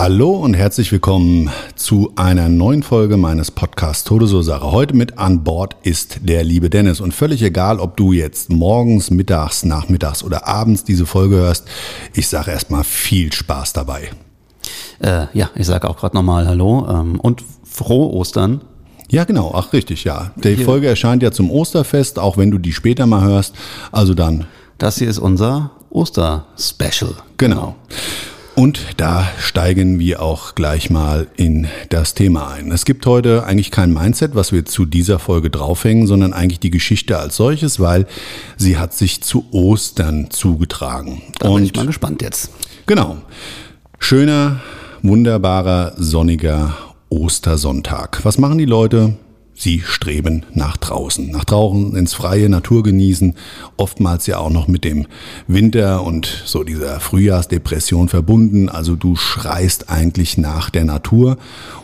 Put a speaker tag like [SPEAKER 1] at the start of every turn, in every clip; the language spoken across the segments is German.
[SPEAKER 1] Hallo und herzlich willkommen zu einer neuen Folge meines Podcasts Todesursache. Heute mit an Bord ist der liebe Dennis und völlig egal, ob du jetzt morgens, mittags, nachmittags oder abends diese Folge hörst, ich sage erstmal viel Spaß dabei.
[SPEAKER 2] Äh, ja, ich sage auch gerade nochmal Hallo ähm, und frohe Ostern.
[SPEAKER 1] Ja, genau, ach richtig, ja. Die Hier. Folge erscheint ja zum Osterfest, auch wenn du die später mal hörst. Also dann.
[SPEAKER 2] Das hier ist unser Oster-Special.
[SPEAKER 1] Genau. Und da steigen wir auch gleich mal in das Thema ein. Es gibt heute eigentlich kein Mindset, was wir zu dieser Folge draufhängen, sondern eigentlich die Geschichte als solches, weil sie hat sich zu Ostern zugetragen.
[SPEAKER 2] Da bin ich mal gespannt jetzt.
[SPEAKER 1] Genau. Schöner, wunderbarer, sonniger Ostersonntag. Was machen die Leute? Sie streben nach draußen. Nach draußen ins freie Natur genießen, oftmals ja auch noch mit dem Winter und so dieser Frühjahrsdepression verbunden. Also du schreist eigentlich nach der Natur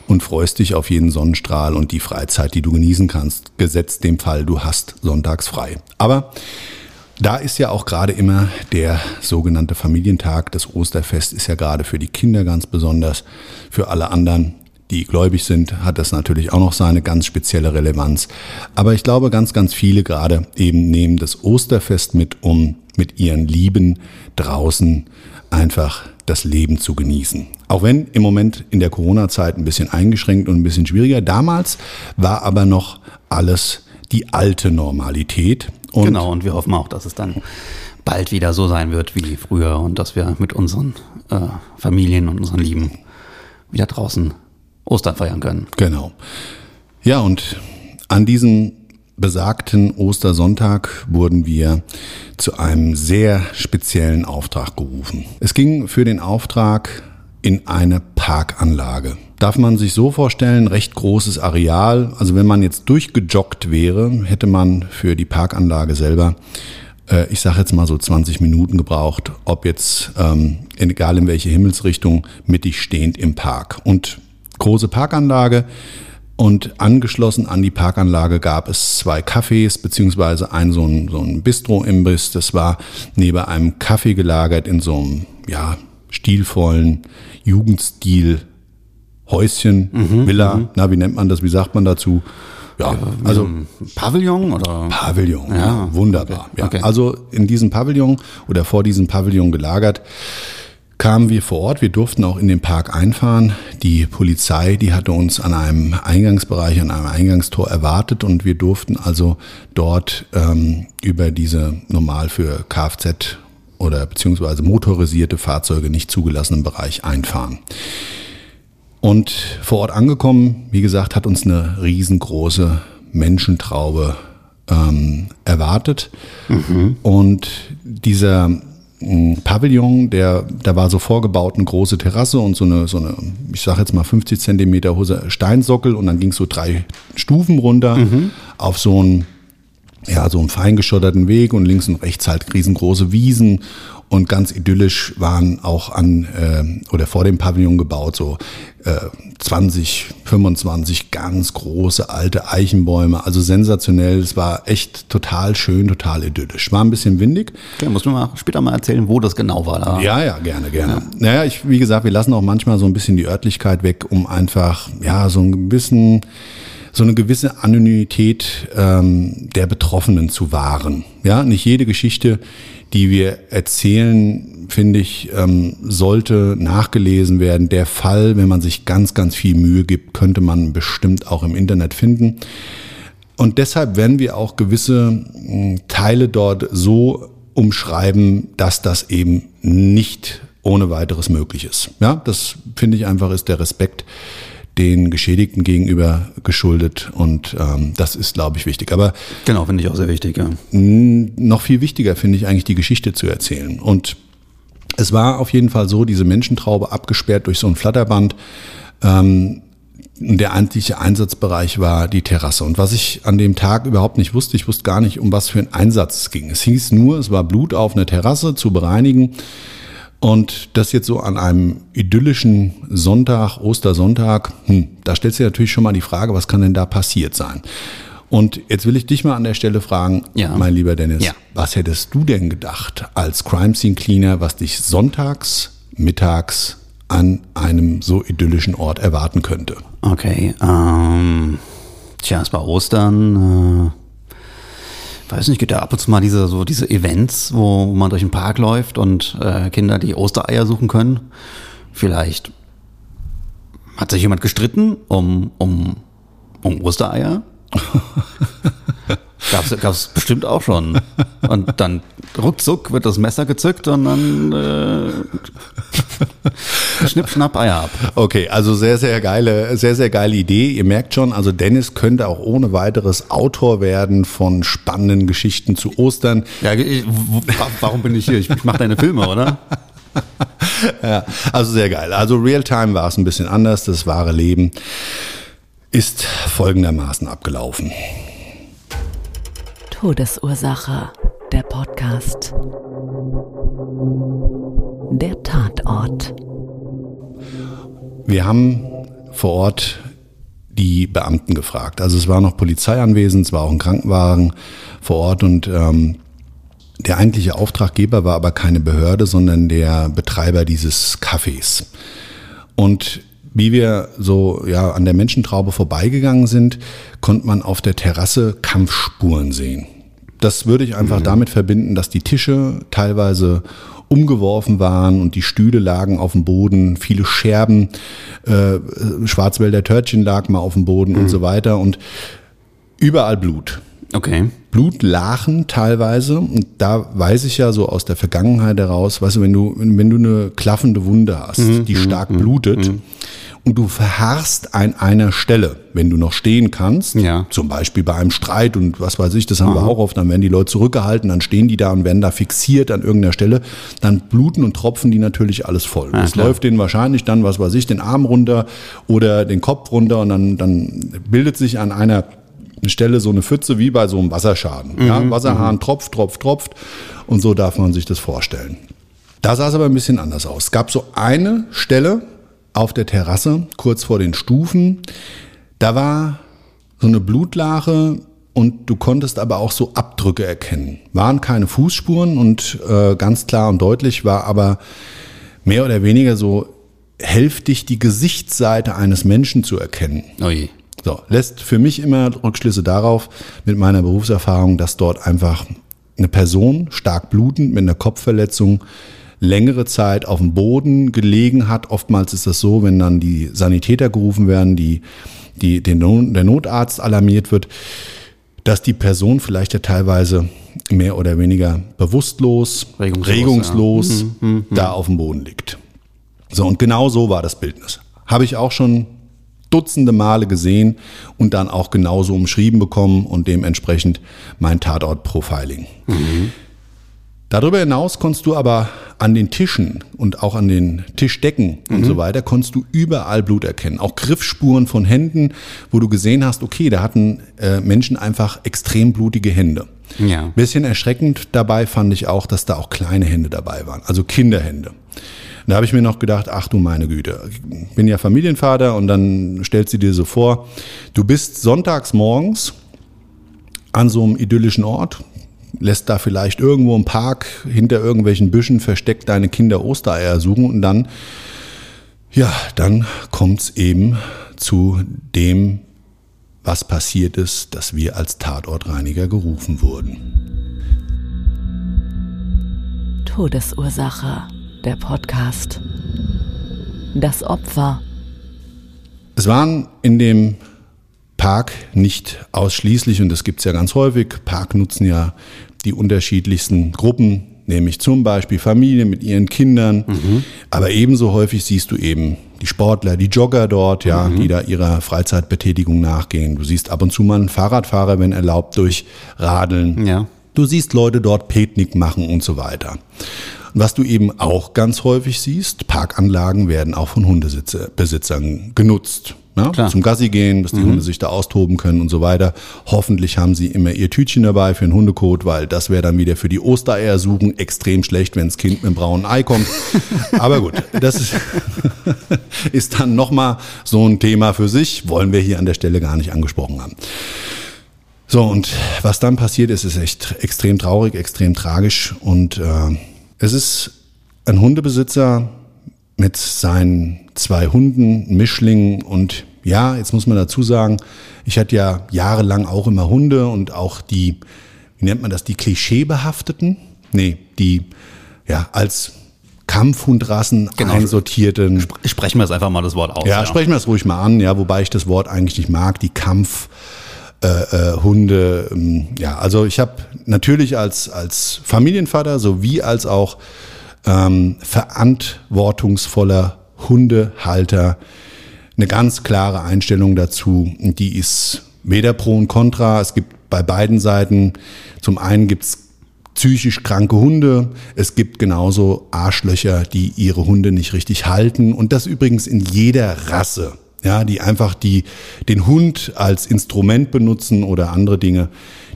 [SPEAKER 1] und freust dich auf jeden Sonnenstrahl und die Freizeit, die du genießen kannst, gesetzt dem Fall, du hast sonntags frei. Aber da ist ja auch gerade immer der sogenannte Familientag. Das Osterfest ist ja gerade für die Kinder ganz besonders, für alle anderen die gläubig sind, hat das natürlich auch noch seine ganz spezielle Relevanz. Aber ich glaube, ganz, ganz viele gerade eben nehmen das Osterfest mit, um mit ihren Lieben draußen einfach das Leben zu genießen. Auch wenn im Moment in der Corona-Zeit ein bisschen eingeschränkt und ein bisschen schwieriger. Damals war aber noch alles die alte Normalität.
[SPEAKER 2] Und genau, und wir hoffen auch, dass es dann bald wieder so sein wird wie früher und dass wir mit unseren äh, Familien und unseren Lieben wieder draußen Ostern feiern können.
[SPEAKER 1] Genau. Ja, und an diesem besagten Ostersonntag wurden wir zu einem sehr speziellen Auftrag gerufen. Es ging für den Auftrag in eine Parkanlage. Darf man sich so vorstellen, recht großes Areal. Also wenn man jetzt durchgejoggt wäre, hätte man für die Parkanlage selber, äh, ich sage jetzt mal so 20 Minuten gebraucht, ob jetzt, ähm, egal in welche Himmelsrichtung, mittig stehend im Park. Und große Parkanlage. Und angeschlossen an die Parkanlage gab es zwei Cafés, beziehungsweise ein so ein, so ein Bistro-Imbiss. Das war neben einem Kaffee gelagert in so einem, ja, stilvollen Jugendstil Häuschen, mhm, Villa, mhm. na, wie nennt man das, wie sagt man dazu?
[SPEAKER 2] Ja, also Pavillon oder?
[SPEAKER 1] Pavillon, ja, wunderbar. Okay, ja. Okay. Also in diesem Pavillon oder vor diesem Pavillon gelagert kamen wir vor Ort. Wir durften auch in den Park einfahren. Die Polizei, die hatte uns an einem Eingangsbereich, an einem Eingangstor erwartet und wir durften also dort ähm, über diese normal für Kfz oder beziehungsweise motorisierte Fahrzeuge nicht zugelassenen Bereich einfahren. Und vor Ort angekommen, wie gesagt, hat uns eine riesengroße Menschentraube ähm, erwartet. Mhm. Und dieser Pavillon, der, da war so vorgebaut eine große Terrasse und so eine, so eine ich sage jetzt mal 50 Zentimeter hohe Steinsockel und dann ging es so drei Stufen runter mhm. auf so ein ja, so einen feingeschotterten Weg und links und rechts halt riesengroße Wiesen und ganz idyllisch waren auch an äh, oder vor dem Pavillon gebaut so äh, 20, 25 ganz große alte Eichenbäume, also sensationell. Es war echt total schön, total idyllisch. War ein bisschen windig.
[SPEAKER 2] Okay, musst du mal später mal erzählen, wo das genau war. Da.
[SPEAKER 1] Ja, ja, gerne, gerne. Ja. Naja, ich, wie gesagt, wir lassen auch manchmal so ein bisschen die Örtlichkeit weg, um einfach, ja, so ein bisschen so eine gewisse Anonymität ähm, der Betroffenen zu wahren. Ja, nicht jede Geschichte, die wir erzählen, finde ich, ähm, sollte nachgelesen werden. Der Fall, wenn man sich ganz, ganz viel Mühe gibt, könnte man bestimmt auch im Internet finden. Und deshalb werden wir auch gewisse hm, Teile dort so umschreiben, dass das eben nicht ohne weiteres möglich ist. Ja, das finde ich einfach ist der Respekt den Geschädigten gegenüber geschuldet und ähm, das ist, glaube ich, wichtig. Aber
[SPEAKER 2] genau, finde ich auch sehr wichtig. Ja.
[SPEAKER 1] Noch viel wichtiger finde ich eigentlich die Geschichte zu erzählen und es war auf jeden Fall so, diese Menschentraube abgesperrt durch so ein Flatterband. Ähm, der eigentliche Einsatzbereich war die Terrasse. Und was ich an dem Tag überhaupt nicht wusste, ich wusste gar nicht, um was für einen Einsatz es ging. Es hieß nur, es war Blut auf einer Terrasse zu bereinigen. Und das jetzt so an einem idyllischen Sonntag, Ostersonntag, hm, da stellt sich natürlich schon mal die Frage, was kann denn da passiert sein? Und jetzt will ich dich mal an der Stelle fragen, ja. mein lieber Dennis, ja. was hättest du denn gedacht als Crime Scene Cleaner, was dich sonntags, mittags an einem so idyllischen Ort erwarten könnte?
[SPEAKER 2] Okay, ähm, tja, es war Ostern. Äh weiß nicht, gibt ja ab und zu mal diese, so diese Events, wo man durch den Park läuft und äh, Kinder die Ostereier suchen können. Vielleicht hat sich jemand gestritten um, um, um Ostereier. Gab es bestimmt auch schon. Und dann ruckzuck wird das Messer gezückt und dann äh, schnipp, schnapp, Eier ab.
[SPEAKER 1] Okay, also sehr, sehr geile, sehr, sehr geile Idee. Ihr merkt schon, also Dennis könnte auch ohne weiteres Autor werden von spannenden Geschichten zu Ostern.
[SPEAKER 2] Ja, ich, warum bin ich hier? Ich, ich mache deine Filme, oder?
[SPEAKER 1] ja, also sehr geil. Also Realtime war es ein bisschen anders. Das wahre Leben ist folgendermaßen abgelaufen.
[SPEAKER 3] Todesursache, der Podcast. Der Tatort.
[SPEAKER 1] Wir haben vor Ort die Beamten gefragt. Also es war noch Polizei anwesend, es war auch ein Krankenwagen vor Ort und ähm, der eigentliche Auftraggeber war aber keine Behörde, sondern der Betreiber dieses Cafés. Und wie wir so ja an der Menschentraube vorbeigegangen sind, konnte man auf der Terrasse Kampfspuren sehen. Das würde ich einfach mhm. damit verbinden, dass die Tische teilweise umgeworfen waren und die Stühle lagen auf dem Boden, viele Scherben, äh, Schwarzwälder Törtchen lag mal auf dem Boden mhm. und so weiter und überall Blut.
[SPEAKER 2] Okay.
[SPEAKER 1] Blutlachen teilweise. Und da weiß ich ja so aus der Vergangenheit heraus, weißt du, wenn du, wenn du eine klaffende Wunde hast, mhm. die stark mhm. blutet, mhm und du verharrst an einer Stelle, wenn du noch stehen kannst, ja. zum Beispiel bei einem Streit und was weiß ich, das haben Aha. wir auch oft, dann werden die Leute zurückgehalten, dann stehen die da und werden da fixiert an irgendeiner Stelle, dann bluten und tropfen die natürlich alles voll. Ja, das läuft denen wahrscheinlich dann, was weiß ich, den Arm runter oder den Kopf runter und dann, dann bildet sich an einer Stelle so eine Pfütze wie bei so einem Wasserschaden. Mhm, ja, Wasserhahn mhm. tropft, tropft, tropft und so darf man sich das vorstellen. Da sah es aber ein bisschen anders aus. Es gab so eine Stelle, auf der Terrasse, kurz vor den Stufen. Da war so eine Blutlache und du konntest aber auch so Abdrücke erkennen. Waren keine Fußspuren und äh, ganz klar und deutlich war aber mehr oder weniger so hälftig die Gesichtsseite eines Menschen zu erkennen.
[SPEAKER 2] Oje.
[SPEAKER 1] So, lässt für mich immer Rückschlüsse darauf mit meiner Berufserfahrung, dass dort einfach eine Person stark blutend mit einer Kopfverletzung längere Zeit auf dem Boden gelegen hat. Oftmals ist das so, wenn dann die Sanitäter gerufen werden, die, die, den, der Notarzt alarmiert wird, dass die Person vielleicht ja teilweise mehr oder weniger bewusstlos, regungslos, regungslos ja. Mhm, da auf dem Boden liegt. So, und genau so war das Bildnis. Habe ich auch schon Dutzende Male gesehen und dann auch genauso umschrieben bekommen und dementsprechend mein Tatort-Profiling. Mhm. Darüber hinaus konntest du aber an den Tischen und auch an den Tischdecken mhm. und so weiter, konntest du überall Blut erkennen. Auch Griffspuren von Händen, wo du gesehen hast, okay, da hatten äh, Menschen einfach extrem blutige Hände.
[SPEAKER 2] Ja.
[SPEAKER 1] Bisschen erschreckend dabei fand ich auch, dass da auch kleine Hände dabei waren, also Kinderhände. Da habe ich mir noch gedacht, ach du meine Güte, ich bin ja Familienvater und dann stellst du dir so vor, du bist sonntags morgens an so einem idyllischen Ort, lässt da vielleicht irgendwo im Park hinter irgendwelchen Büschen versteckt deine Kinder Ostereier suchen und dann, ja, dann kommt's eben zu dem, was passiert ist, dass wir als Tatortreiniger gerufen wurden.
[SPEAKER 3] Todesursache, der Podcast. Das Opfer.
[SPEAKER 1] Es waren in dem Park nicht ausschließlich, und das gibt's ja ganz häufig, Park nutzen ja die unterschiedlichsten Gruppen, nämlich zum Beispiel Familien mit ihren Kindern, aber ebenso häufig siehst du eben die Sportler, die Jogger dort, ja, die da ihrer Freizeitbetätigung nachgehen. Du siehst ab und zu mal einen Fahrradfahrer, wenn erlaubt, durch Radeln.
[SPEAKER 2] Ja.
[SPEAKER 1] Du siehst Leute dort Picknick machen und so weiter. Und was du eben auch ganz häufig siehst, Parkanlagen werden auch von Hundebesitzern genutzt.
[SPEAKER 2] Klar.
[SPEAKER 1] zum Gassi gehen, dass die Hunde sich da austoben können und so weiter. Hoffentlich haben sie immer ihr Tütchen dabei für den Hundekot, weil das wäre dann wieder für die Ostereier suchen extrem schlecht, wenn das Kind mit einem braunen Ei kommt. Aber gut, das ist, ist dann nochmal so ein Thema für sich, wollen wir hier an der Stelle gar nicht angesprochen haben. So, und was dann passiert ist, ist echt extrem traurig, extrem tragisch. Und äh, es ist ein Hundebesitzer mit seinen zwei Hunden, Mischlingen und ja, jetzt muss man dazu sagen, ich hatte ja jahrelang auch immer Hunde und auch die, wie nennt man das, die Klischeebehafteten? Nee, die ja als Kampfhundrassen
[SPEAKER 2] Genau.
[SPEAKER 1] einsortierten.
[SPEAKER 2] Sprechen wir jetzt einfach mal das Wort aus.
[SPEAKER 1] Ja, sprechen wir es ruhig mal an, ja, wobei ich das Wort eigentlich nicht mag, die Kampf. Äh, äh, Hunde, ähm, ja, also ich habe natürlich als, als Familienvater sowie als auch ähm, verantwortungsvoller Hundehalter eine ganz klare Einstellung dazu. Und die ist weder pro und contra. Es gibt bei beiden Seiten, zum einen gibt's psychisch kranke Hunde. Es gibt genauso Arschlöcher, die ihre Hunde nicht richtig halten. Und das übrigens in jeder Rasse. Ja, die einfach die, den Hund als Instrument benutzen oder andere Dinge,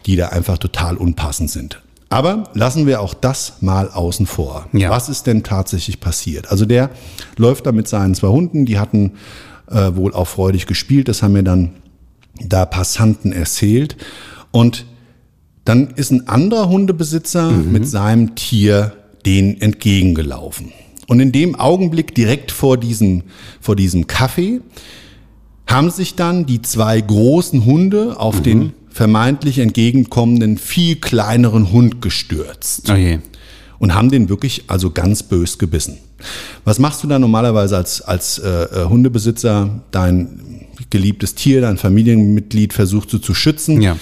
[SPEAKER 1] die da einfach total unpassend sind. Aber lassen wir auch das mal außen vor.
[SPEAKER 2] Ja.
[SPEAKER 1] Was ist denn tatsächlich passiert? Also der läuft da mit seinen zwei Hunden, die hatten äh, wohl auch freudig gespielt, das haben mir dann da Passanten erzählt. Und dann ist ein anderer Hundebesitzer mit seinem Tier denen entgegengelaufen. Und in dem Augenblick direkt vor diesem, vor diesem Café haben sich dann die zwei großen Hunde auf den vermeintlich entgegenkommenden, viel kleineren Hund gestürzt
[SPEAKER 2] Oh je.
[SPEAKER 1] und haben den wirklich also ganz bös gebissen. Was machst du da normalerweise als, als äh, äh, Hundebesitzer? Dein geliebtes Tier, dein Familienmitglied versuchst du zu schützen.
[SPEAKER 2] Ja.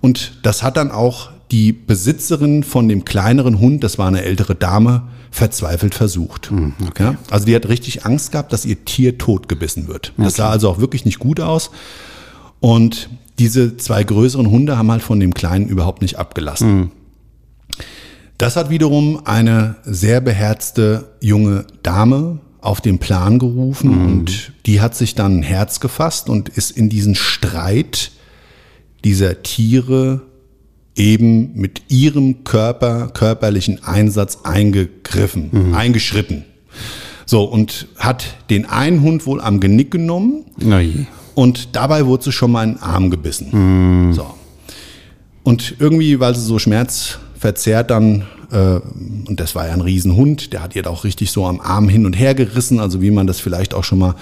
[SPEAKER 1] Und das hat dann auch die Besitzerin von dem kleineren Hund, das war eine ältere Dame, verzweifelt versucht. ja? Also die hat richtig Angst gehabt, dass ihr Tier totgebissen wird. Das sah also auch wirklich nicht gut aus. Und diese zwei größeren Hunde haben halt von dem Kleinen überhaupt nicht abgelassen. Das hat wiederum eine sehr beherzte junge Dame auf den Plan gerufen und die hat sich dann ein Herz gefasst und ist in diesen Streit dieser Tiere eben mit ihrem Körper, körperlichen Einsatz eingegriffen, eingeschritten. So, und hat den einen Hund wohl am Genick genommen
[SPEAKER 2] je.
[SPEAKER 1] Und dabei wurde sie schon mal in den Arm gebissen. So. Und irgendwie, weil sie so schmerzverzerrt dann, äh, und das war ja ein Riesenhund, der hat ihr da auch richtig so am Arm hin und her gerissen, also wie man das vielleicht auch schon mal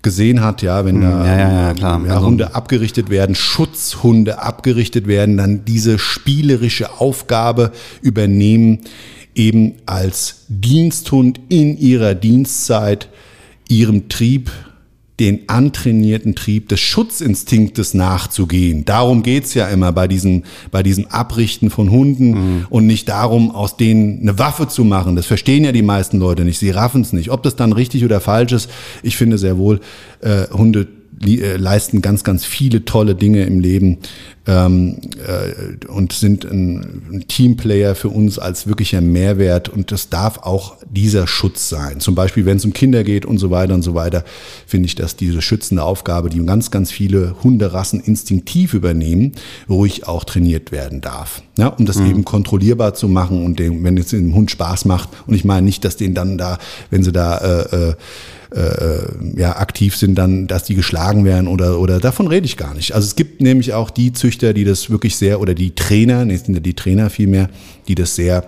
[SPEAKER 1] gesehen hat, ja, wenn da
[SPEAKER 2] ja, ja, ja, klar.
[SPEAKER 1] ja,
[SPEAKER 2] Also-
[SPEAKER 1] Hunde abgerichtet werden, Schutzhunde abgerichtet werden, dann diese spielerische Aufgabe übernehmen, eben als Diensthund in ihrer Dienstzeit ihrem Trieb, den antrainierten Trieb des Schutzinstinktes nachzugehen. Darum geht's ja immer bei diesem, bei diesem Abrichten von Hunden und nicht darum, aus denen eine Waffe zu machen. Das verstehen ja die meisten Leute nicht. Sie raffen's nicht. Ob das dann richtig oder falsch ist, ich finde sehr wohl, äh, Hunde äh, leisten ganz, ganz viele tolle Dinge im Leben. Ähm, äh, und sind ein, ein Teamplayer für uns als wirklicher Mehrwert und das darf auch dieser Schutz sein. Zum Beispiel, wenn es um Kinder geht und so weiter und so weiter, finde ich, dass diese schützende Aufgabe, die ganz, ganz viele Hunderassen instinktiv übernehmen, ruhig auch trainiert werden darf. Ja, um das mhm. eben kontrollierbar zu machen und dem, wenn es dem Hund Spaß macht. Und ich meine nicht, dass den dann da, wenn sie da äh, äh, äh, ja, aktiv sind, dann, dass die geschlagen werden oder, oder davon rede ich gar nicht. Also es gibt nämlich auch die Züchter, die das wirklich sehr, oder die Trainer, nee, sind ja die Trainer vielmehr, die das sehr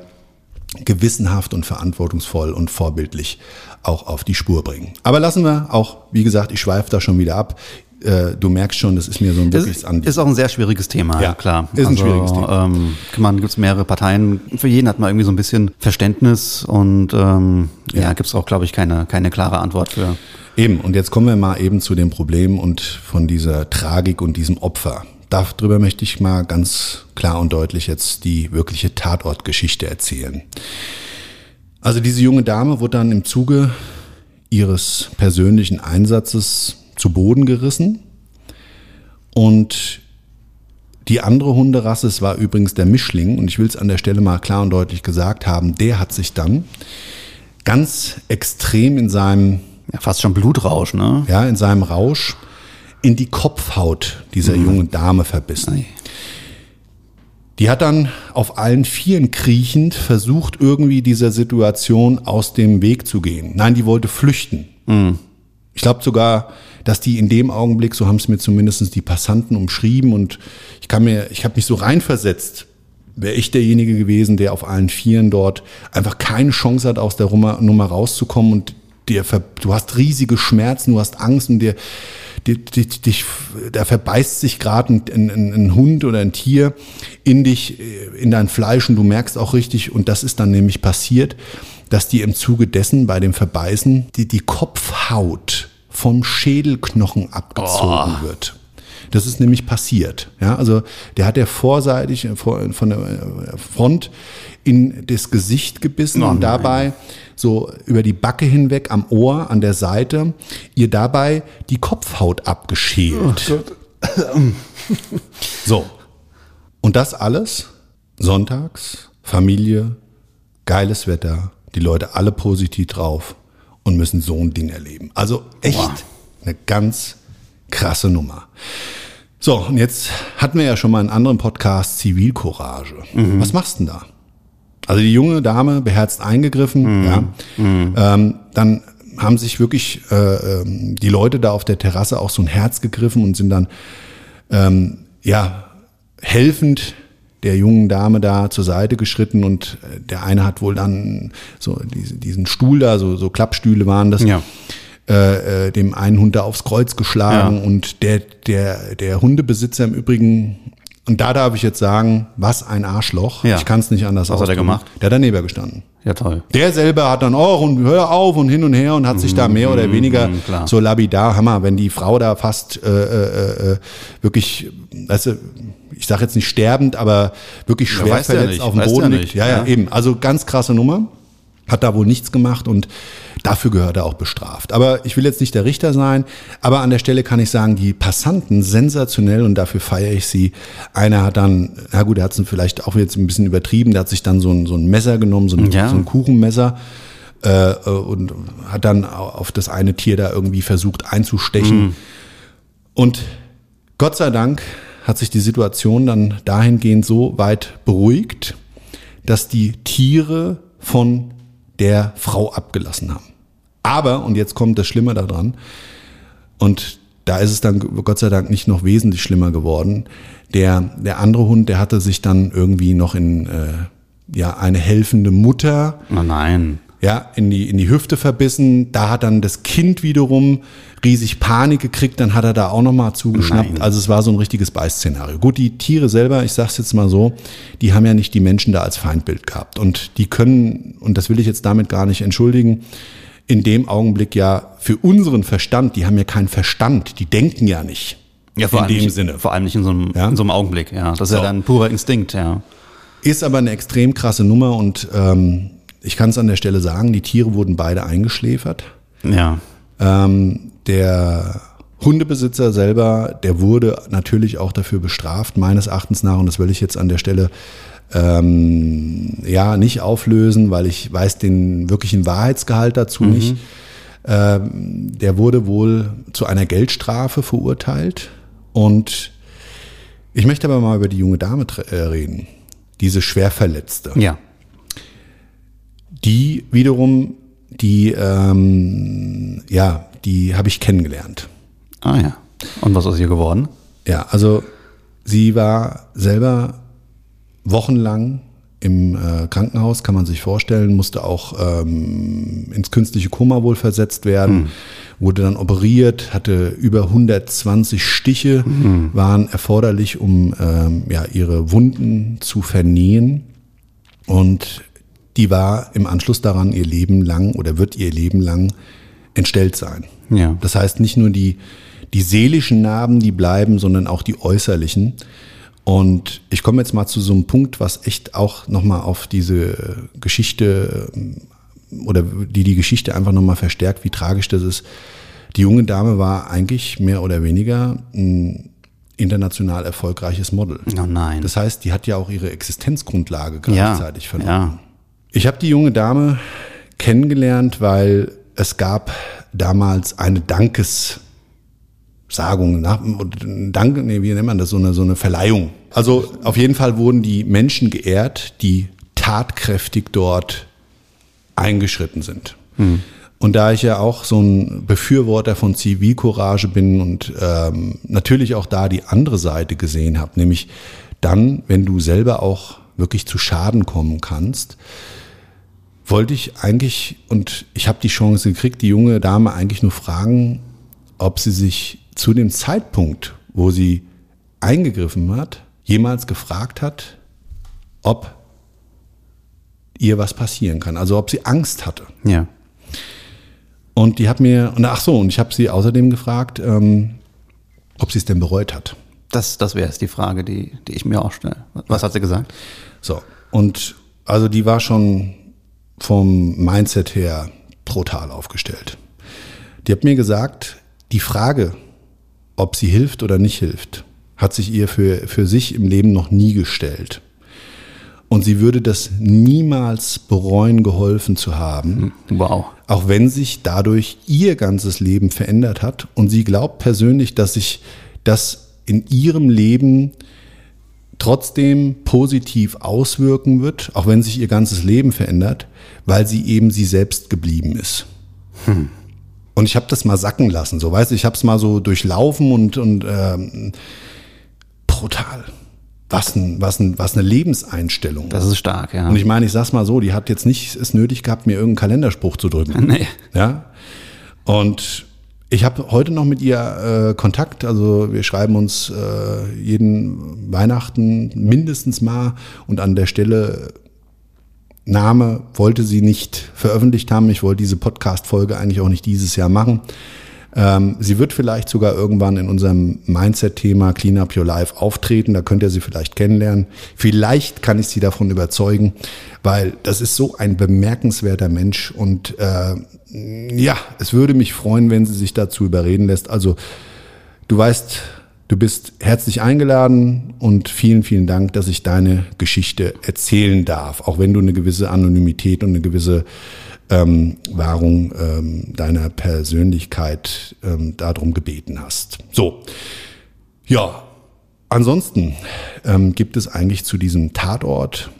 [SPEAKER 1] gewissenhaft und verantwortungsvoll und vorbildlich auch auf die Spur bringen. Aber lassen wir auch, wie gesagt, ich schweife da schon wieder ab äh, du merkst schon, das ist mir so ein wirkliches
[SPEAKER 2] Anliegen. Ist auch ein sehr schwieriges Thema,
[SPEAKER 1] ja,
[SPEAKER 2] klar.
[SPEAKER 1] Ist ein also, schwieriges Thema.
[SPEAKER 2] Ähm, man gibt es mehrere Parteien. Für jeden hat man irgendwie so ein bisschen Verständnis und ähm, ja, ja gibt es auch, glaube ich, keine, keine klare Antwort für.
[SPEAKER 1] Eben, und jetzt kommen wir mal eben zu dem Problem und von dieser Tragik und diesem Opfer. Darüber möchte ich mal ganz klar und deutlich jetzt die wirkliche Tatortgeschichte erzählen. Also diese junge Dame wurde dann im Zuge ihres persönlichen Einsatzes zu Boden gerissen. Und die andere Hunderasse, es war übrigens der Mischling, und ich will es an der Stelle mal klar und deutlich gesagt haben, der hat sich dann ganz extrem in seinem
[SPEAKER 2] ja, fast schon Blutrausch, ne?
[SPEAKER 1] Ja, in seinem Rausch in die Kopfhaut dieser mhm. jungen Dame verbissen. Die hat dann auf allen Vieren kriechend versucht, irgendwie dieser Situation aus dem Weg zu gehen. Nein, die wollte flüchten. Mhm. Ich glaube sogar, dass die in dem Augenblick, so haben es mir zumindest die Passanten umschrieben und ich kann mir, ich habe mich so reinversetzt, wäre ich derjenige gewesen, der auf allen Vieren dort einfach keine Chance hat, aus der Nummer rauszukommen und dir, du hast riesige Schmerzen, du hast Angst und dir, dir, dich, da verbeißt sich gerade ein, ein, ein, Hund oder ein Tier in dich, in dein Fleisch und du merkst auch richtig, und das ist dann nämlich passiert, dass die im Zuge dessen bei dem Verbeißen die, die Kopfhaut vom Schädelknochen abgezogen oh. wird. Das ist nämlich passiert. Ja, also der hat der vorseitig äh, von der äh, Front in das Gesicht gebissen oh, und dabei so über die Backe hinweg am Ohr an der Seite ihr dabei die Kopfhaut abgeschält. Oh so. Und das alles sonntags, Familie, geiles Wetter, die Leute alle positiv drauf und müssen so ein Ding erleben. Also echt wow. eine ganz krasse Nummer. So, und jetzt hatten wir ja schon mal einen anderen Podcast Zivilcourage. Mhm. Was machst du denn da? Also die junge Dame beherzt eingegriffen, mhm. ja. Mhm. Ähm, dann haben sich wirklich äh, ähm, die Leute da auf der Terrasse auch so ein Herz gegriffen und sind dann ähm, ja helfend der jungen Dame da zur Seite geschritten und äh, der eine hat wohl dann so diesen Stuhl da, so, so Klappstühle waren das. Ja. Äh, äh, dem einen Hund da aufs Kreuz geschlagen ja. und der, der, der Hundebesitzer im Übrigen, und da darf ich jetzt sagen, was ein Arschloch. Ja. Ich kann es nicht anders
[SPEAKER 2] Was ausdrücken. hat er gemacht?
[SPEAKER 1] Der hat daneben gestanden.
[SPEAKER 2] Ja, toll.
[SPEAKER 1] Der selber hat dann auch und hör auf und hin und her und hat sich da mhm, mehr oder mhm, weniger mhm, so labidar, Hammer, wenn die Frau da fast äh, äh, äh, wirklich, weißt du, ich sage jetzt nicht sterbend, aber wirklich schwer ja, verletzt ja auf dem Boden liegt. Ja, ja, ja, eben. Also ganz krasse Nummer. Hat da wohl nichts gemacht und dafür gehört er auch bestraft. Aber ich will jetzt nicht der Richter sein, aber an der Stelle kann ich sagen, die Passanten sensationell und dafür feiere ich sie. Einer hat dann, na gut, er hat es vielleicht auch jetzt ein bisschen übertrieben, der hat sich dann so ein, so ein Messer genommen, so ein, ja. so ein Kuchenmesser äh, und hat dann auf das eine Tier da irgendwie versucht einzustechen. Mhm. Und Gott sei Dank hat sich die Situation dann dahingehend so weit beruhigt, dass die Tiere von der Frau abgelassen haben. Aber, und jetzt kommt das Schlimme daran, und da ist es dann Gott sei Dank nicht noch wesentlich schlimmer geworden. Der, der andere Hund, der hatte sich dann irgendwie noch in äh, ja, eine helfende Mutter.
[SPEAKER 2] Oh nein
[SPEAKER 1] ja, in die, in die Hüfte verbissen. Da hat dann das Kind wiederum riesig Panik gekriegt, dann hat er da auch nochmal zugeschnappt. Nein. Also es war so ein richtiges Beißszenario. Gut, die Tiere selber, ich sag's jetzt mal so, die haben ja nicht die Menschen da als Feindbild gehabt. Und die können, und das will ich jetzt damit gar nicht entschuldigen, in dem Augenblick ja für unseren Verstand, die haben ja keinen Verstand, die denken ja nicht.
[SPEAKER 2] Ja, vor in dem nicht, Sinne. Vor allem nicht in so einem, ja? in so einem Augenblick, ja. Das ist so. ja dann purer Instinkt, ja.
[SPEAKER 1] Ist aber eine extrem krasse Nummer und ähm, ich kann es an der Stelle sagen, die Tiere wurden beide eingeschläfert.
[SPEAKER 2] Ja.
[SPEAKER 1] Ähm, der Hundebesitzer selber, der wurde natürlich auch dafür bestraft, meines Erachtens nach, und das will ich jetzt an der Stelle ähm, ja nicht auflösen, weil ich weiß den wirklichen Wahrheitsgehalt dazu mhm. nicht. Ähm, der wurde wohl zu einer Geldstrafe verurteilt und ich möchte aber mal über die junge Dame äh, reden, diese Schwerverletzte.
[SPEAKER 2] Ja.
[SPEAKER 1] Die wiederum, die, ähm, ja, die habe ich kennengelernt.
[SPEAKER 2] Ah ja. Und was ist ihr geworden?
[SPEAKER 1] Ja, also sie war selber wochenlang im äh, Krankenhaus, kann man sich vorstellen, musste auch ähm, ins künstliche Koma wohl versetzt werden, mhm. wurde dann operiert, hatte über 120 Stiche, mhm. waren erforderlich, um ähm, ja, ihre Wunden zu vernähen. Und die war im Anschluss daran ihr Leben lang oder wird ihr Leben lang entstellt sein.
[SPEAKER 2] Ja.
[SPEAKER 1] Das heißt, nicht nur die, die seelischen Narben, die bleiben, sondern auch die äußerlichen. Und ich komme jetzt mal zu so einem Punkt, was echt auch nochmal auf diese Geschichte oder die die Geschichte einfach nochmal verstärkt, wie tragisch das ist. Die junge Dame war eigentlich mehr oder weniger ein international erfolgreiches Model.
[SPEAKER 2] Oh nein.
[SPEAKER 1] Das heißt, die hat ja auch ihre Existenzgrundlage gleichzeitig
[SPEAKER 2] ja,
[SPEAKER 1] verloren.
[SPEAKER 2] Ja.
[SPEAKER 1] Ich habe die junge Dame kennengelernt, weil es gab damals eine Dankes Sagung, nach, Dank, nee, wie nennt man das, so eine, so eine Verleihung. Also auf jeden Fall wurden die Menschen geehrt, die tatkräftig dort eingeschritten sind. Hm. Und da ich ja auch so ein Befürworter von Zivilcourage bin und ähm, natürlich auch da die andere Seite gesehen habe, nämlich dann, wenn du selber auch wirklich zu Schaden kommen kannst, wollte ich eigentlich, und ich habe die Chance gekriegt, die junge Dame eigentlich nur fragen, ob sie sich zu dem Zeitpunkt, wo sie eingegriffen hat, jemals gefragt hat, ob ihr was passieren kann. Also ob sie Angst hatte.
[SPEAKER 2] Ja.
[SPEAKER 1] Und die hat mir, und ach so, und ich habe sie außerdem gefragt, ähm, ob sie es denn bereut hat.
[SPEAKER 2] Das, das wäre jetzt die Frage, die, die ich mir auch stelle. Was hat sie gesagt?
[SPEAKER 1] So, und also die war schon vom Mindset her brutal aufgestellt. Die hat mir gesagt, die Frage, ob sie hilft oder nicht hilft, hat sich ihr für, für sich im Leben noch nie gestellt. Und sie würde das niemals bereuen, geholfen zu haben.
[SPEAKER 2] Hm, wow.
[SPEAKER 1] Auch wenn sich dadurch ihr ganzes Leben verändert hat. Und sie glaubt persönlich, dass sich das in ihrem Leben trotzdem positiv auswirken wird, auch wenn sich ihr ganzes Leben verändert, weil sie eben sie selbst geblieben ist. Hm. Und ich habe das mal sacken lassen, so weißt du, ich habe es mal so durchlaufen und, und ähm, brutal. Was, ein, was, ein, was eine Lebenseinstellung.
[SPEAKER 2] Das ist stark, ja.
[SPEAKER 1] Und ich meine, ich sag's mal so, die hat jetzt nicht es nötig gehabt, mir irgendeinen Kalenderspruch zu drücken.
[SPEAKER 2] Nee.
[SPEAKER 1] Ja. Und ich habe heute noch mit ihr äh, Kontakt, also wir schreiben uns äh, jeden Weihnachten mindestens mal und an der Stelle Name wollte sie nicht veröffentlicht haben. Ich wollte diese Podcast-Folge eigentlich auch nicht dieses Jahr machen. Ähm, sie wird vielleicht sogar irgendwann in unserem Mindset-Thema Clean Up Your Life auftreten. Da könnt ihr sie vielleicht kennenlernen. Vielleicht kann ich sie davon überzeugen, weil das ist so ein bemerkenswerter Mensch. Und äh, ja, es würde mich freuen, wenn sie sich dazu überreden lässt. Also du weißt, Du bist herzlich eingeladen und vielen, vielen Dank, dass ich deine Geschichte erzählen darf, auch wenn du eine gewisse Anonymität und eine gewisse ähm, Wahrung ähm, deiner Persönlichkeit ähm, darum gebeten hast. So, ja, ansonsten ähm, gibt es eigentlich zu diesem Tatort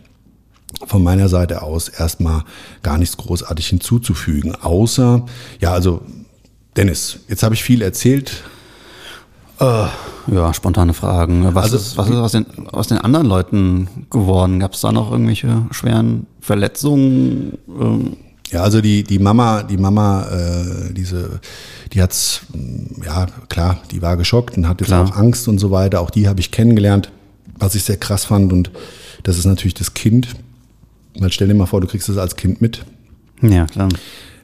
[SPEAKER 1] von meiner Seite aus erstmal gar nichts großartig hinzuzufügen, außer, ja, also Dennis, jetzt habe ich viel erzählt,
[SPEAKER 2] äh, ja, spontane Fragen. Was, also, ist, was ist aus den, aus den anderen Leuten geworden? Gab es da noch irgendwelche schweren Verletzungen? Ähm?
[SPEAKER 1] Ja, also die, die Mama, die Mama, äh, diese, die hat's, ja klar, die war geschockt und hat jetzt klar. auch Angst und so weiter. Auch die habe ich kennengelernt, was ich sehr krass fand. Und das ist natürlich das Kind. Weil stell dir mal vor, du kriegst das als Kind mit.
[SPEAKER 2] Ja, klar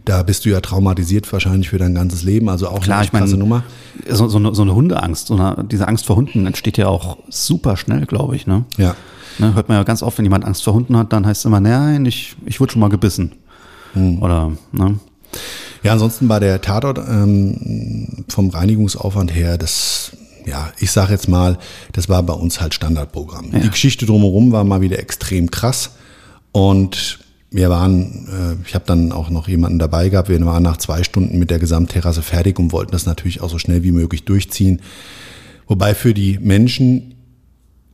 [SPEAKER 1] da bist du ja traumatisiert wahrscheinlich für dein ganzes Leben, also auch
[SPEAKER 2] Klar, eine ich krasse meine, Nummer. So, so, eine, so eine Hundeangst, so eine, diese Angst vor Hunden entsteht ja auch super schnell, glaube ich. Ne?
[SPEAKER 1] Ja.
[SPEAKER 2] Ne, hört man ja ganz oft, wenn jemand Angst vor Hunden hat, dann heißt es immer, nein, ich, ich wurde schon mal gebissen. Hm. Oder, ne?
[SPEAKER 1] Ja, ansonsten war der Tatort ähm, vom Reinigungsaufwand her, das, ja, ich sage jetzt mal, das war bei uns halt Standardprogramm.
[SPEAKER 2] Ja.
[SPEAKER 1] Die Geschichte drumherum war mal wieder extrem krass und wir waren, äh, ich habe dann auch noch jemanden dabei gehabt, wir waren nach zwei Stunden mit der Gesamtterrasse fertig und wollten das natürlich auch so schnell wie möglich durchziehen. Wobei für die Menschen,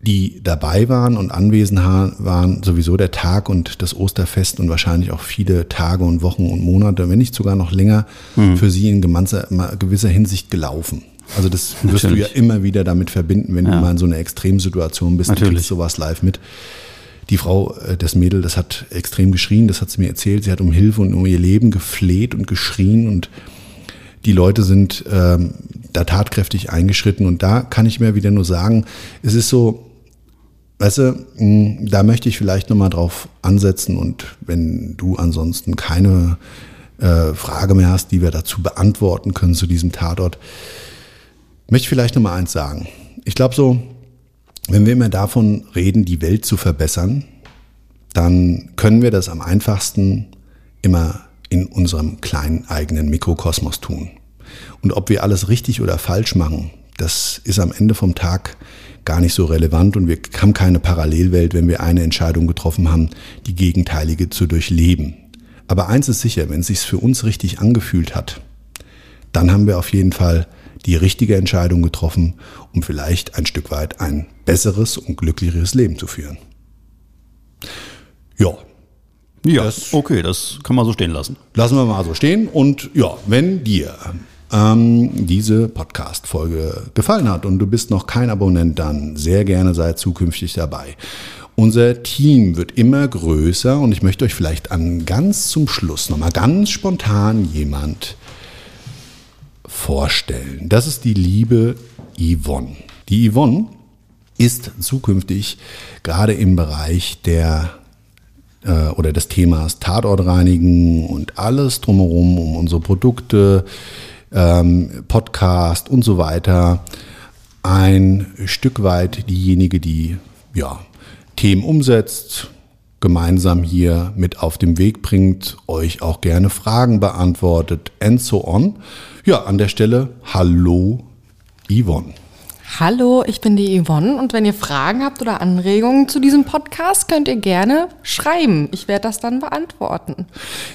[SPEAKER 1] die dabei waren und anwesend waren, sowieso der Tag und das Osterfest und wahrscheinlich auch viele Tage und Wochen und Monate, wenn nicht sogar noch länger, für sie in gewisser Hinsicht gelaufen. Also das wirst du ja
[SPEAKER 2] Natürlich.
[SPEAKER 1] immer wieder damit verbinden, wenn du mal in so einer Extremsituation bist
[SPEAKER 2] Natürlich.
[SPEAKER 1] kriegst sowas live mit. Die Frau, äh, das Mädel, das hat extrem geschrien, das hat sie mir erzählt. Sie hat um Hilfe und um ihr Leben gefleht und geschrien und die Leute sind ähm, da tatkräftig eingeschritten. Und da kann ich mir wieder nur sagen, es ist so, weißt du, mh, da möchte ich vielleicht nochmal drauf ansetzen und wenn du ansonsten keine äh, Frage mehr hast, die wir dazu beantworten können zu diesem Tatort, möchte ich vielleicht nochmal eins sagen. Ich glaube so, wenn wir immer davon reden, die Welt zu verbessern, dann können wir das am einfachsten immer in unserem kleinen eigenen Mikrokosmos tun. Und ob wir alles richtig oder falsch machen, das ist am Ende vom Tag gar nicht so relevant und wir haben keine Parallelwelt, wenn wir eine Entscheidung getroffen haben, die gegenteilige zu durchleben. Aber eins ist sicher, wenn es sich für uns richtig angefühlt hat, dann haben wir auf jeden Fall die richtige Entscheidung getroffen, um vielleicht ein Stück weit ein besseres und glücklicheres Leben zu führen. Ja,
[SPEAKER 2] Ja,
[SPEAKER 1] Das-
[SPEAKER 2] okay, das kann man so stehen lassen.
[SPEAKER 1] lassen wir mal so stehen. Und ja, wenn dir ähm, diese Podcast-Folge gefallen hat und du bist noch kein Abonnent, dann sehr gerne sei zukünftig dabei. Unser Team wird immer größer und ich möchte euch vielleicht an ganz zum Schluss nochmal ganz spontan jemand vorstellen. Das ist die liebe Yvonne. Die Yvonne ist zukünftig gerade im Bereich der äh, oder des Themas Tatort reinigen und alles drumherum um unsere Produkte, ähm, Podcast und so weiter ein Stück weit diejenige, die ja, Themen umsetzt, gemeinsam hier mit auf den Weg bringt, euch auch gerne Fragen beantwortet and so on. Ja, an der Stelle, hallo Yvonne.
[SPEAKER 4] Hallo, ich bin die Yvonne und wenn ihr Fragen habt oder Anregungen zu diesem Podcast, könnt ihr gerne schreiben. Ich werde das dann beantworten.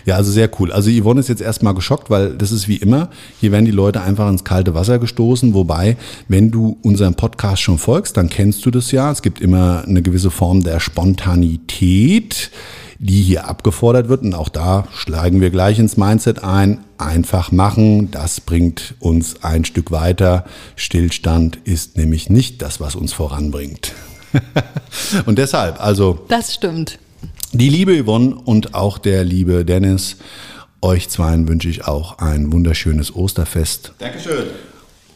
[SPEAKER 1] Ja, also sehr cool. Also Yvonne ist jetzt erstmal geschockt, weil das ist wie immer, hier werden die Leute einfach ins kalte Wasser gestoßen. Wobei, wenn du unserem Podcast schon folgst, dann kennst du das ja. Es gibt immer eine gewisse Form der Spontanität, die hier abgefordert wird. Und auch da schlagen wir gleich ins Mindset ein. Einfach machen, das bringt uns ein Stück weiter. Stillstand ist nämlich nicht das, was uns voranbringt. Und deshalb, also
[SPEAKER 4] Das stimmt.
[SPEAKER 1] die liebe Yvonne und auch der liebe Dennis, euch zweien wünsche ich auch ein wunderschönes Osterfest.
[SPEAKER 2] Dankeschön.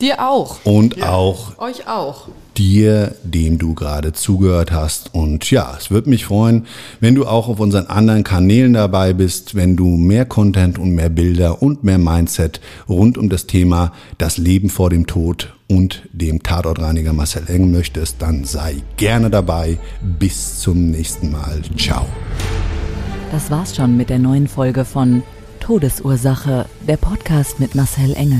[SPEAKER 4] Dir auch.
[SPEAKER 1] Und auch
[SPEAKER 4] Euch auch.
[SPEAKER 1] dir, dem du gerade zugehört hast. Und ja, es würde mich freuen, wenn du auch auf unseren anderen Kanälen dabei bist, wenn du mehr Content und mehr Bilder und mehr Mindset rund um das Thema das Leben vor dem Tod und dem Tatortreiniger Marcel Eng möchtest, dann sei gerne dabei. Bis zum nächsten Mal. Ciao.
[SPEAKER 3] Das war's schon mit der neuen Folge von Todesursache, der Podcast mit Marcel Engel.